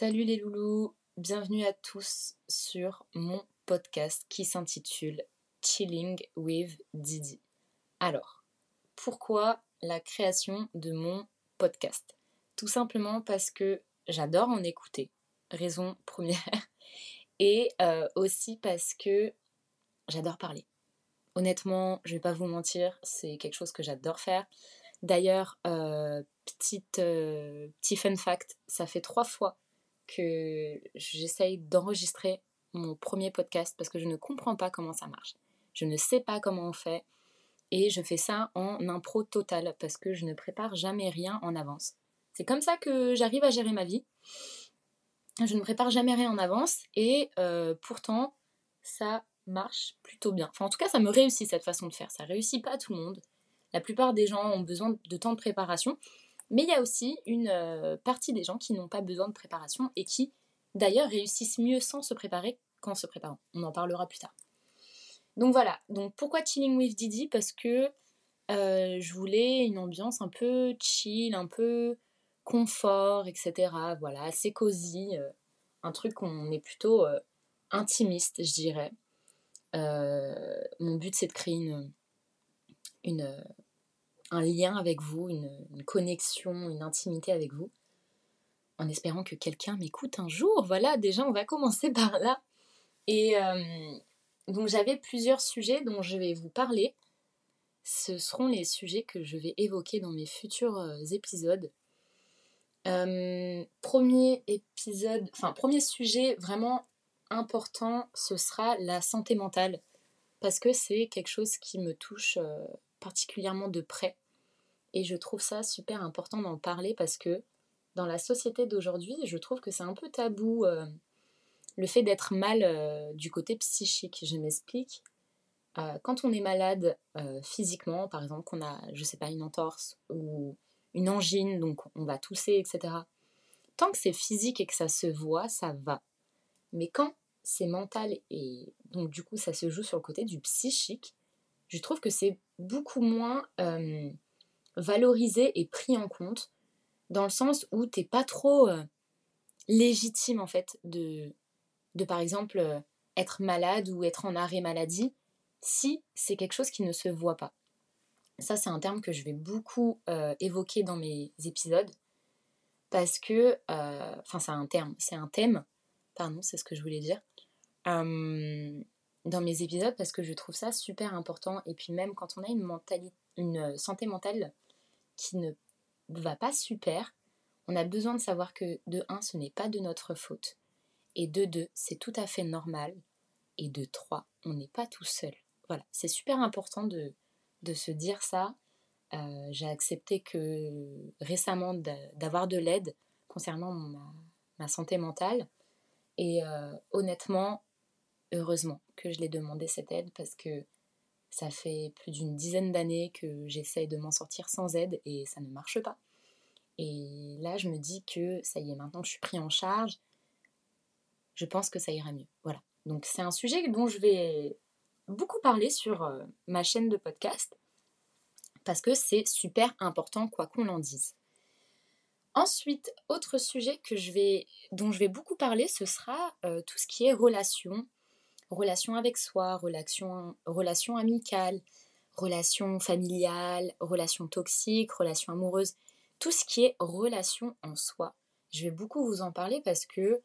Salut les loulous, bienvenue à tous sur mon podcast qui s'intitule Chilling with Didi. Alors, pourquoi la création de mon podcast? Tout simplement parce que j'adore en écouter, raison première, et euh, aussi parce que j'adore parler. Honnêtement, je vais pas vous mentir, c'est quelque chose que j'adore faire. D'ailleurs, euh, petite, euh, petit fun fact, ça fait trois fois que j'essaye d'enregistrer mon premier podcast parce que je ne comprends pas comment ça marche. Je ne sais pas comment on fait et je fais ça en impro total parce que je ne prépare jamais rien en avance. C'est comme ça que j'arrive à gérer ma vie. Je ne prépare jamais rien en avance et euh, pourtant ça marche plutôt bien. Enfin en tout cas ça me réussit cette façon de faire. Ça réussit pas à tout le monde. La plupart des gens ont besoin de temps de préparation mais il y a aussi une euh, partie des gens qui n'ont pas besoin de préparation et qui, d'ailleurs, réussissent mieux sans se préparer qu'en se préparant. On en parlera plus tard. Donc voilà, donc pourquoi Chilling with Didi? Parce que euh, je voulais une ambiance un peu chill, un peu confort, etc. Voilà, assez cosy. Euh, un truc où on est plutôt intimiste, je dirais. mon but, c'est de créer une, une, un lien avec vous, une, connexion, une intimité avec vous, en espérant que quelqu'un m'écoute un jour. Voilà, déjà on va commencer par là. Et euh, donc j'avais plusieurs sujets dont je vais vous parler. Ce seront les sujets que je vais évoquer dans mes futurs euh, épisodes. Euh, premier épisode, enfin premier sujet vraiment important, ce sera la santé mentale. Parce que c'est quelque chose qui me touche particulièrement de près. Et je trouve ça super important d'en parler parce que dans la société d'aujourd'hui, je trouve que c'est un peu tabou euh, le fait d'être mal euh, du côté psychique. Je m'explique. Euh, quand on est malade physiquement, par exemple, qu'on a, je sais pas, une entorse ou une angine, donc on va tousser, etc. Tant que c'est physique et que ça se voit, ça va. Mais quand c'est mental et donc du coup ça se joue sur le côté du psychique, je trouve que c'est beaucoup moins euh, valorisé et pris en compte dans le sens où t'es pas trop euh, légitime en fait de, de par exemple euh, être malade ou être en arrêt maladie si c'est quelque chose qui ne se voit pas. Ça c'est un terme que je vais beaucoup évoquer dans mes épisodes parce que, enfin c'est un terme, c'est un thème, pardon, c'est ce que je voulais dire dans mes épisodes parce que je trouve ça super important. Et puis même quand on a une, mentalité, une euh, santé mentale qui ne va pas super, on a besoin de savoir que de 1, ce n'est pas de notre faute. Et de 2, c'est tout à fait normal. Et de 3, on n'est pas tout seul. Voilà, c'est super important de, de se dire ça. Euh, j'ai accepté que récemment d'avoir de l'aide concernant ma, santé mentale. Et euh, honnêtement, heureusement que je l'ai demandé cette aide parce que ça fait plus d'une dizaine d'années que j'essaie de m'en sortir sans aide et ça ne marche pas. Et là, je me dis que ça y est, maintenant que je suis pris en charge, je pense que ça ira mieux. Voilà. Donc c'est un sujet dont je vais beaucoup parler sur euh, ma chaîne de podcast parce que c'est super important quoi qu'on en dise. Ensuite, autre sujet que je vais, dont je vais beaucoup parler, ce sera euh, tout ce qui est relations relation avec soi, relation, relation amicale, relation familiale, relation toxique, relation amoureuse, tout ce qui est relation en soi. Je vais beaucoup vous en parler parce que,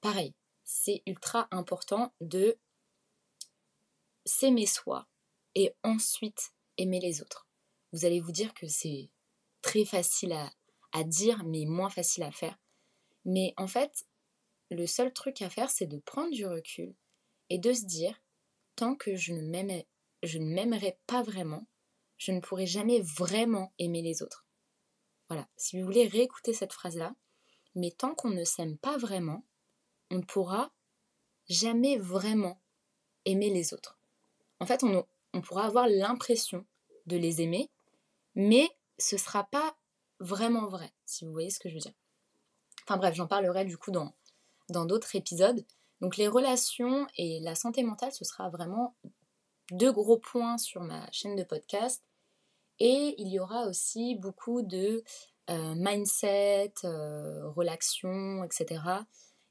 pareil, c'est ultra important de s'aimer soi et ensuite aimer les autres. Vous allez vous dire que c'est très facile à, à dire, mais moins facile à faire. Mais en fait, le seul truc à faire, c'est de prendre du recul et de se dire, tant que je ne m'aimerai pas vraiment, je ne pourrai jamais vraiment aimer les autres. Voilà, si vous voulez réécouter cette phrase-là, mais tant qu'on ne s'aime pas vraiment, on ne pourra jamais vraiment aimer les autres. En fait, on, on pourra avoir l'impression de les aimer, mais ce ne sera pas vraiment vrai, si vous voyez ce que je veux dire. Enfin bref, j'en parlerai du coup dans d'autres épisodes, donc les relations et la santé mentale, ce sera vraiment deux gros points sur ma chaîne de podcast. Et il y aura aussi beaucoup de mindset, relaxation, etc.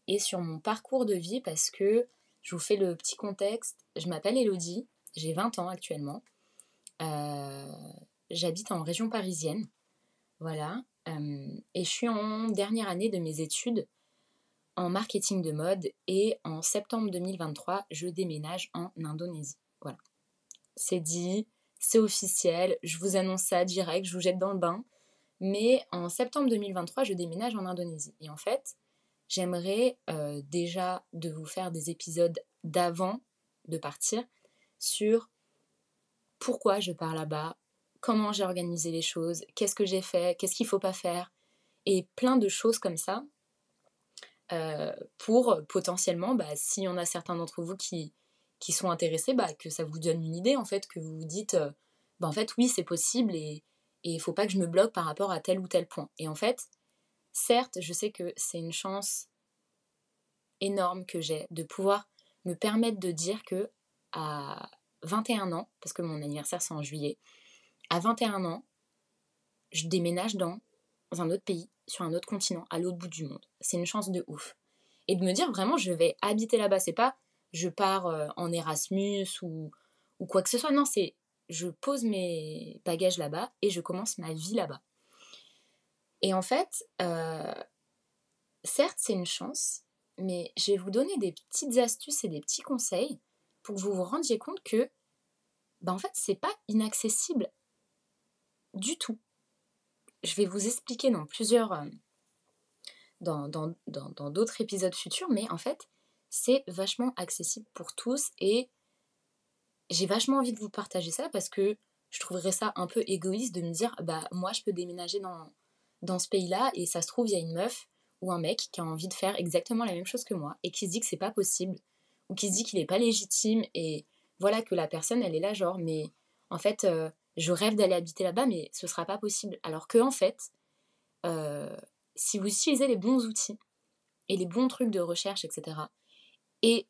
Et sur mon parcours de vie parce que je vous fais le petit contexte. Je m'appelle Elodie, j'ai 20 ans actuellement. J'habite en région parisienne. Voilà. et je suis en dernière année de mes études en marketing de mode et en septembre 2023, je déménage en Indonésie. Voilà. C'est dit, c'est officiel, je vous annonce ça direct, je vous jette dans le bain. Mais en septembre 2023, je déménage en Indonésie. Et en fait, j'aimerais euh, déjà de vous faire des épisodes d'avant de partir sur pourquoi je pars là-bas, comment j'ai organisé les choses, qu'est-ce que j'ai fait, qu'est-ce qu'il ne faut pas faire, et plein de choses comme ça euh, pour potentiellement, bah, s'il y en a certains d'entre vous qui, qui sont intéressés, bah, que ça vous donne une idée, en fait, que vous vous dites, euh, bah, en fait, oui, c'est possible et il ne faut pas que je me bloque par rapport à tel ou tel point. Et en fait, certes, je sais que c'est une chance énorme que j'ai de pouvoir me permettre de dire que à 21 ans, parce que mon anniversaire c'est en juillet, à 21 ans, je déménage dans un autre pays sur un autre continent, à l'autre bout du monde. C'est une chance de ouf. Et de me dire vraiment, je vais habiter là-bas. C'est pas je pars euh, en Erasmus ou, ou quoi que ce soit. Non, c'est je pose mes bagages là-bas et je commence ma vie là-bas. Et en fait, euh, certes, c'est une chance, mais je vais vous donner des petites astuces et des petits conseils pour que vous vous rendiez compte que, ben en fait, c'est pas inaccessible du tout je vais vous expliquer dans plusieurs. Euh, dans d'autres épisodes futurs, mais en fait, c'est vachement accessible pour tous et j'ai vachement envie de vous partager ça parce que je trouverais ça un peu égoïste de me dire bah moi je peux déménager dans, ce pays-là et ça se trouve il y a une meuf ou un mec qui a envie de faire exactement la même chose que moi et qui se dit que c'est pas possible ou qui se dit qu'il n'est pas légitime et voilà que la personne elle est là genre mais en fait euh, je rêve d'aller habiter là-bas, mais ce ne sera pas possible. Alors que en fait, euh, si vous utilisez les bons outils et les bons trucs de recherche, etc., et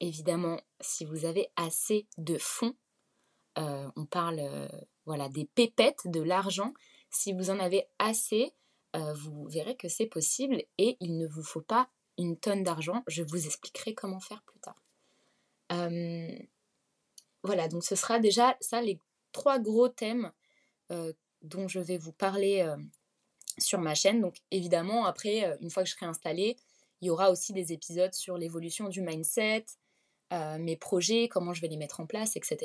évidemment, si vous avez assez de fonds, euh, on parle euh, voilà des pépettes, de l'argent, si vous en avez assez, vous verrez que c'est possible et il ne vous faut pas une tonne d'argent. Je vous expliquerai comment faire plus tard. voilà, donc ce sera déjà ça les trois gros thèmes euh, dont je vais vous parler euh, sur ma chaîne. Donc évidemment, après, euh, une fois que je serai installée, il y aura aussi des épisodes sur l'évolution du mindset, mes projets, comment je vais les mettre en place, etc.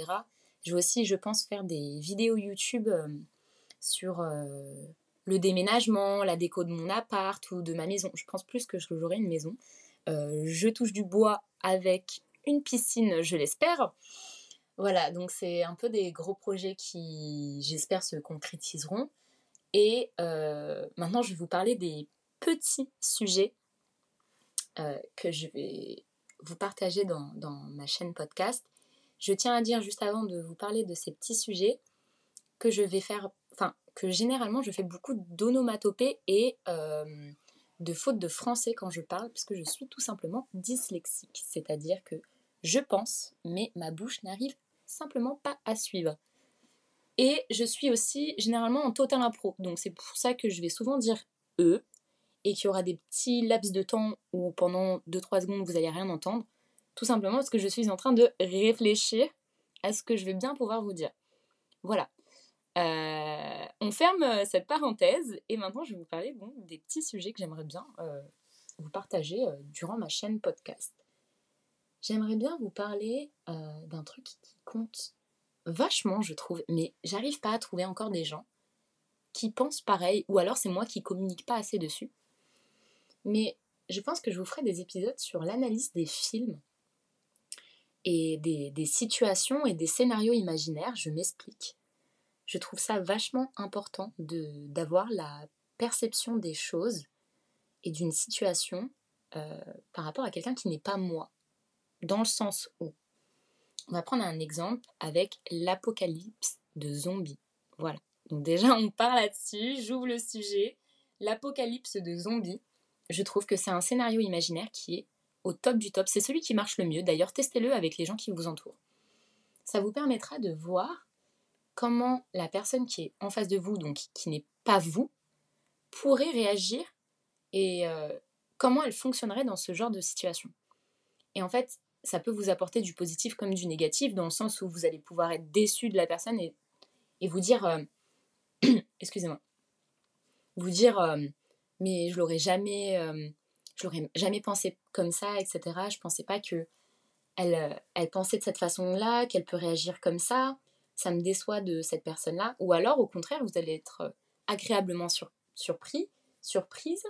Je vais aussi, je pense, faire des vidéos YouTube sur le déménagement, la déco de mon appart ou de ma maison. Je pense plus que j'aurai une maison. je touche du bois avec une piscine, je l'espère. Voilà, donc c'est un peu des gros projets qui, j'espère, se concrétiseront. Et euh, maintenant, je vais vous parler des petits sujets euh, que je vais vous partager dans, ma chaîne podcast. Je tiens à dire juste avant de vous parler de ces petits sujets que je vais faire, enfin, que généralement je fais beaucoup d'onomatopées et euh, de fautes de français quand je parle, parce que je suis tout simplement dyslexique. C'est-à-dire que je pense, mais ma bouche n'arrive simplement pas à suivre. Et je suis aussi généralement en total impro, donc c'est pour ça que je vais souvent dire E, et qu'il y aura des petits laps de temps où pendant 2-3 secondes vous allez rien entendre, tout simplement parce que je suis en train de réfléchir à ce que je vais bien pouvoir vous dire. Voilà. Euh, on ferme euh, cette parenthèse et maintenant je vais vous parler des petits sujets que j'aimerais bien euh, vous partager durant ma chaîne podcast j'aimerais bien vous parler euh, d'un truc qui compte vachement, je trouve, mais j'arrive pas à trouver encore des gens qui pensent pareil, ou alors c'est moi qui communique pas assez dessus. Mais je pense que je vous ferai des épisodes sur l'analyse des films et des, situations et des scénarios imaginaires, je m'explique. Je trouve ça vachement important d'avoir la perception des choses et d'une situation euh, par rapport à quelqu'un qui n'est pas moi dans le sens où on va prendre un exemple avec l'apocalypse de zombies. Voilà. Donc déjà on part là-dessus, j'ouvre le sujet. L'apocalypse de zombies, je trouve que c'est un scénario imaginaire qui est au top du top. C'est celui qui marche le mieux. D'ailleurs, testez-le avec les gens qui vous entourent. Ça vous permettra de voir comment la personne qui est en face de vous, donc qui n'est pas vous, pourrait réagir et euh, comment elle fonctionnerait dans ce genre de situation. Et en fait, ça peut vous apporter du positif comme du négatif, dans le sens où vous allez pouvoir être déçu de la personne et, et vous dire, euh, excusez-moi, vous dire, euh, mais je l'aurais jamais, je l'aurais jamais pensé comme ça, etc. Je pensais pas que elle, elle pensait de cette façon-là, qu'elle peut réagir comme ça. Ça me déçoit de cette personne-là. Ou alors, au contraire, vous allez être agréablement surpris, surprise,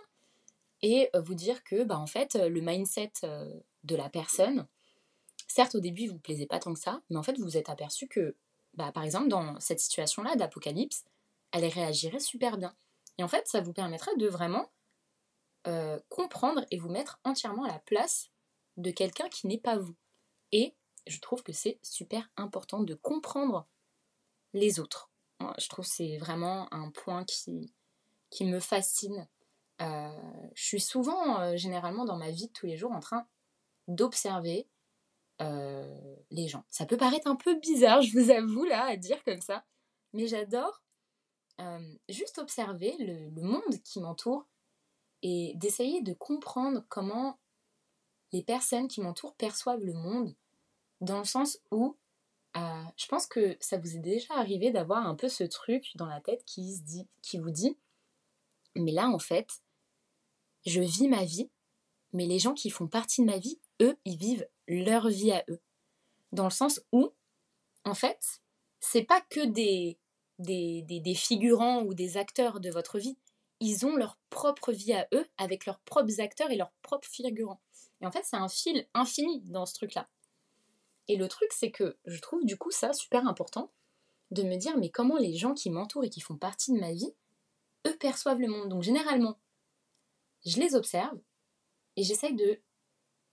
et vous dire que, bah, en fait, le mindset de la personne, certes, au début, vous ne plaisait pas tant que ça, mais en fait, vous vous êtes aperçu que, bah, par exemple, dans cette situation-là d'apocalypse, elle réagirait super bien. Et en fait, ça vous permettrait de vraiment euh, comprendre et vous mettre entièrement à la place de quelqu'un qui n'est pas vous. Et je trouve que c'est super important de comprendre les autres. Je trouve que c'est vraiment un point qui, qui me fascine. Euh, je suis souvent, euh, généralement, dans ma vie de tous les jours, en train d'observer les gens. Ça peut paraître un peu bizarre, je vous avoue, là, à dire comme ça, mais j'adore juste observer le, le monde qui m'entoure et d'essayer de comprendre comment les personnes qui m'entourent perçoivent le monde, dans le sens où euh, je pense que ça vous est déjà arrivé d'avoir un peu ce truc dans la tête qui, se dit, qui vous dit, mais là en fait, je vis ma vie, mais les gens qui font partie de ma vie, eux, ils vivent leur vie à eux. Dans le sens où, en fait, c'est pas que des, des, des figurants ou des acteurs de votre vie, ils ont leur propre vie à eux, avec leurs propres acteurs et leurs propres figurants. Et en fait, c'est un fil infini dans ce truc-là. Et le truc, c'est que je trouve du coup ça super important de me dire, mais comment les gens qui m'entourent et qui font partie de ma vie, eux perçoivent le monde. Donc généralement, je les observe et j'essaye de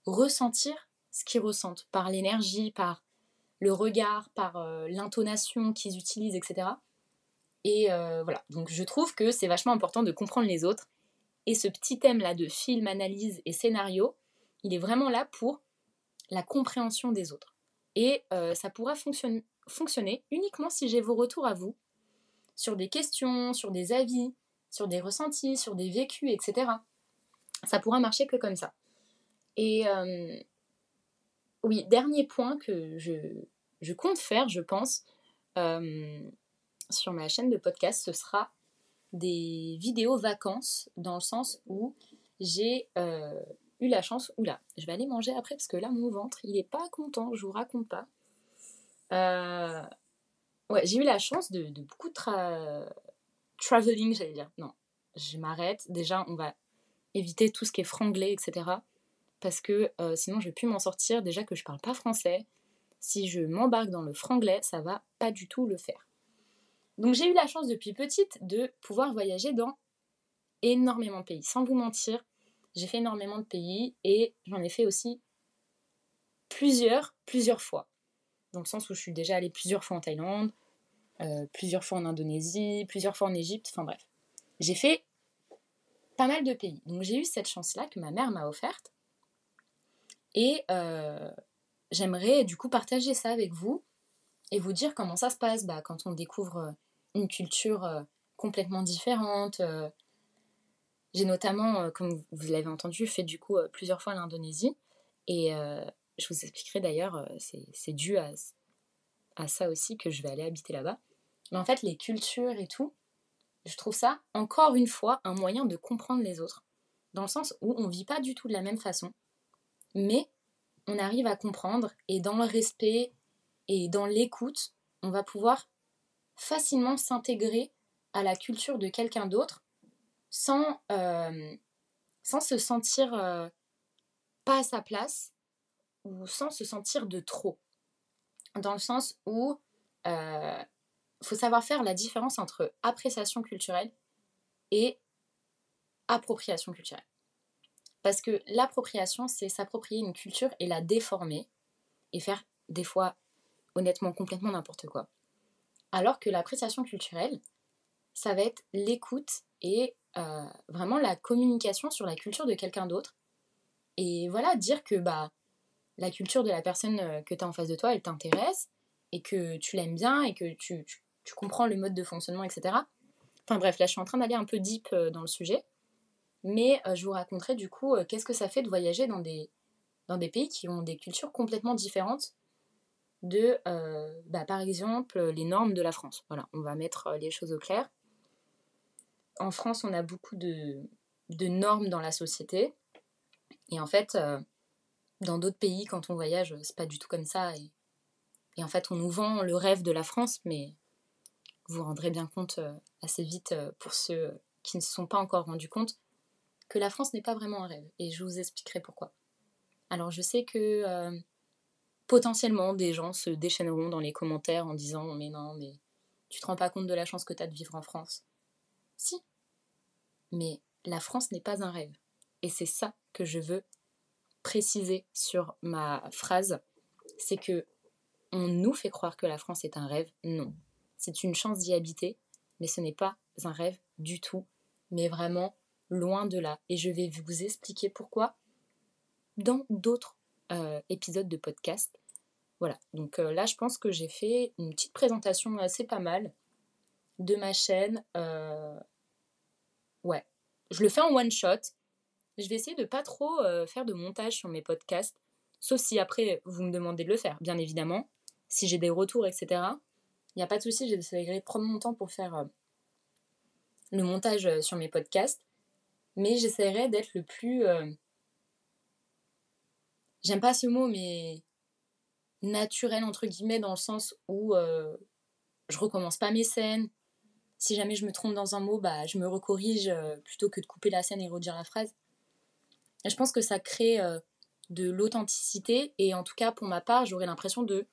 ressentir ce qu'ils ressentent par l'énergie, par le regard, par euh, l'intonation qu'ils utilisent, etc. Et euh, voilà, donc je trouve que c'est vachement important de comprendre les autres. Et ce petit thème-là de film, analyse et scénario, il est vraiment là pour la compréhension des autres. Et euh, ça pourra fonctionner uniquement si j'ai vos retours à vous sur des questions, sur des avis, sur des ressentis, sur des vécus, etc. Ça pourra marcher que comme ça. Et euh, oui, dernier point que je, je, compte faire, je pense, sur ma chaîne de podcast, ce sera des vidéos vacances, dans le sens où j'ai euh, eu la chance. Oula, je vais aller manger après parce que là, mon ventre, il est pas content, je vous raconte pas. Euh, ouais, j'ai eu la chance de, beaucoup de traveling, j'allais dire. Non, je m'arrête. Déjà, on va éviter tout ce qui est franglais, etc. Parce que euh, sinon, je vais plus m'en sortir. Déjà que je parle pas français. Si je m'embarque dans le franglais, ça va pas du tout le faire. Donc j'ai eu la chance depuis petite de pouvoir voyager dans énormément de pays. Sans vous mentir, j'ai fait énormément de pays et j'en ai fait aussi plusieurs, plusieurs fois. Dans le sens où je suis déjà allée plusieurs fois en Thaïlande, euh, plusieurs fois en Indonésie, plusieurs fois en Égypte, enfin bref. J'ai fait pas mal de pays. Donc j'ai eu cette chance-là que ma mère m'a offerte. Et euh, j'aimerais du coup partager ça avec vous et vous dire comment ça se passe bah, quand on découvre euh, une culture euh, complètement différente. J'ai notamment, comme vous l'avez entendu, fait du coup plusieurs fois l'Indonésie. Et je vous expliquerai d'ailleurs, c'est dû à, à ça aussi que je vais aller habiter là-bas. Mais en fait, les cultures et tout, je trouve ça, encore une fois, un moyen de comprendre les autres. Dans le sens où on ne vit pas du tout de la même façon. Mais on arrive à comprendre et dans le respect et dans l'écoute, on va pouvoir facilement s'intégrer à la culture de quelqu'un d'autre sans, euh, se sentir euh, pas à sa place ou sans se sentir de trop. Dans le sens où euh, faut savoir faire la différence entre appréciation culturelle et appropriation culturelle. Parce que l'appropriation, c'est s'approprier une culture et la déformer et faire des fois honnêtement complètement n'importe quoi. Alors que l'appréciation culturelle, ça va être l'écoute et euh, vraiment la communication sur la culture de quelqu'un d'autre. Et voilà, dire que bah, la culture de la personne euh, que tu as en face de toi, elle t'intéresse, et que tu l'aimes bien, et que tu, comprends le mode de fonctionnement, etc. Enfin bref, là je suis en train d'aller un peu deep dans le sujet. Mais je vous raconterai du coup qu'est-ce que ça fait de voyager dans des, pays qui ont des cultures complètement différentes de, bah, par exemple, les normes de la France. Voilà, on va mettre les choses au clair. En France, on a beaucoup de, normes dans la société. Et en fait, dans d'autres pays, quand on voyage, c'est pas du tout comme ça. Et, en fait, on nous vend le rêve de la France, mais vous vous rendrez bien compte assez vite, pour ceux qui ne se sont pas encore rendus compte, que la France n'est pas vraiment un rêve. Et je vous expliquerai pourquoi. Alors je sais que euh, potentiellement des gens se déchaîneront dans les commentaires en disant mais non, mais tu te rends pas compte de la chance que tu as de vivre en France. Si. Mais la France n'est pas un rêve. Et c'est ça que je veux préciser sur ma phrase. C'est que on nous fait croire que la France est un rêve. Non. C'est une chance d'y habiter, mais ce n'est pas un rêve du tout, mais vraiment loin de là. Et je vais vous expliquer pourquoi dans d'autres euh, épisodes de podcast. Voilà, donc euh, là je pense que j'ai fait une petite présentation assez pas mal de ma chaîne. Euh, ouais, je le fais en one shot. Je vais essayer de pas trop faire de montage sur mes podcasts, sauf si après vous me demandez de le faire, bien évidemment. Si j'ai des retours, etc. Il n'y a pas de souci, j'essaierai de prendre mon temps pour faire le montage sur mes podcasts. Mais j'essaierai d'être le plus j'aime pas ce mot, mais naturel, entre guillemets, dans le sens où euh, je recommence pas mes scènes. Si jamais je me trompe dans un mot, bah, je me recorrige euh, plutôt que de couper la scène et redire la phrase. Je pense que ça crée euh, de l'authenticité et en tout cas, pour ma part, j'aurais l'impression de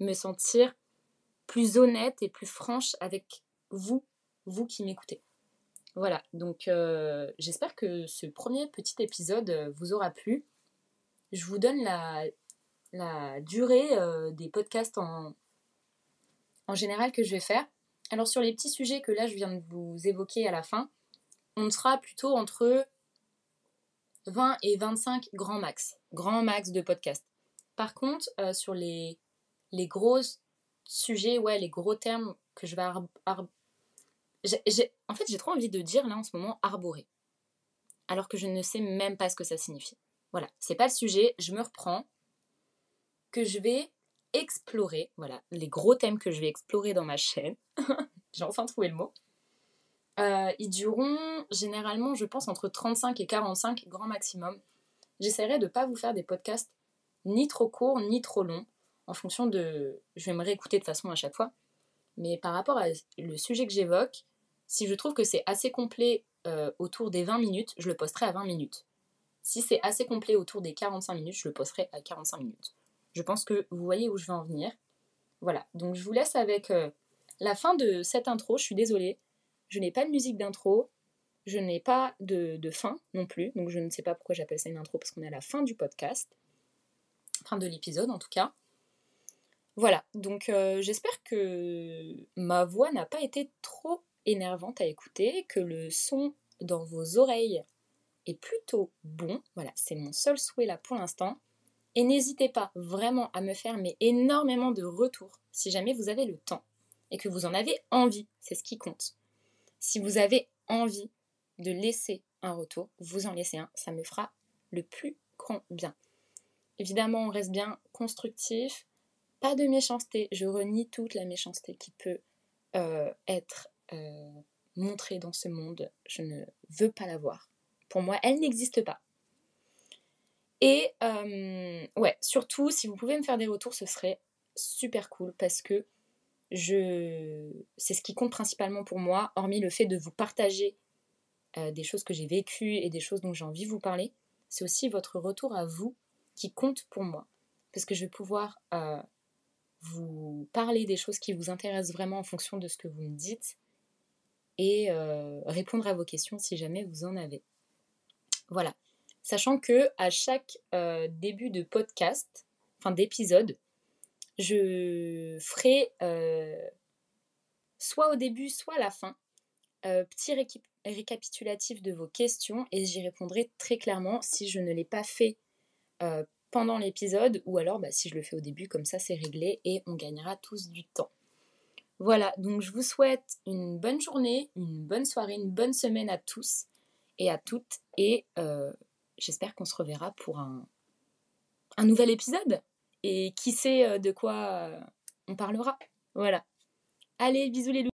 me sentir plus honnête et plus franche avec vous, vous qui m'écoutez. Voilà, donc j'espère que ce premier petit épisode vous aura plu je vous donne la, la durée euh, des podcasts en, en général que je vais faire. Alors sur les petits sujets que là je viens de vous évoquer à la fin, on sera plutôt entre 20 et 25 grands max, grand max de podcasts. Par contre, euh, sur les, les gros sujets, ouais, les gros termes que je vais en fait, j'ai trop envie de dire là en ce moment arborer. Alors que je ne sais même pas ce que ça signifie. Voilà, c'est pas le sujet, je me reprends. Que je vais explorer, voilà, les gros thèmes que je vais explorer dans ma chaîne. J'ai enfin trouvé le mot. Euh, ils dureront généralement, je pense, entre 35 et 45 grand maximum. J'essaierai de ne pas vous faire des podcasts ni trop courts ni trop longs, en fonction de. Je vais me réécouter de façon à chaque fois. Mais par rapport à le sujet que j'évoque, si je trouve que c'est assez complet euh, autour des 20 minutes, je le posterai à 20 minutes. Si c'est assez complet autour des 45 minutes, je le posterai à 45 minutes. Je pense que vous voyez où je veux en venir. Voilà, donc je vous laisse avec euh, la fin de cette intro. Je suis désolée, je n'ai pas de musique d'intro, je n'ai pas de, fin non plus, donc je ne sais pas pourquoi j'appelle ça une intro parce qu'on est à la fin du podcast, fin de l'épisode en tout cas. Voilà, donc euh, j'espère que ma voix n'a pas été trop énervante à écouter, que le son dans vos oreilles est plutôt bon. Voilà, c'est mon seul souhait là pour l'instant. Et n'hésitez pas vraiment à me faire énormément de retours si jamais vous avez le temps et que vous en avez envie. C'est ce qui compte. Si vous avez envie de laisser un retour, vous en laissez un. Ça me fera le plus grand bien. Évidemment, on reste bien constructif. De méchanceté. Je renie toute la méchanceté qui peut euh, être euh, montrée dans ce monde. Je ne veux pas la voir. Pour moi, elle n'existe pas. Et euh, ouais, surtout, si vous pouvez me faire des retours, ce serait super cool parce que je... c'est ce qui compte principalement pour moi, hormis le fait de vous partager des choses que j'ai vécues et des choses dont j'ai envie de vous parler. C'est aussi votre retour à vous qui compte pour moi. Parce que je vais pouvoir vous parler des choses qui vous intéressent vraiment en fonction de ce que vous me dites et répondre à vos questions si jamais vous en avez. Voilà. Sachant que à chaque euh, début de podcast, enfin d'épisode, je ferai euh, soit au début, soit à la fin, euh, petit récapitulatif de vos questions et j'y répondrai très clairement si je ne l'ai pas fait pendant l'épisode ou alors bah, si je le fais au début, comme ça c'est réglé et on gagnera tous du temps. Voilà, donc je vous souhaite une bonne journée, une bonne soirée, une bonne semaine à tous et à toutes. Et euh, j'espère qu'on se reverra pour un, un nouvel épisode. Et qui sait euh, de quoi euh, on parlera. Voilà. Allez, bisous les loups.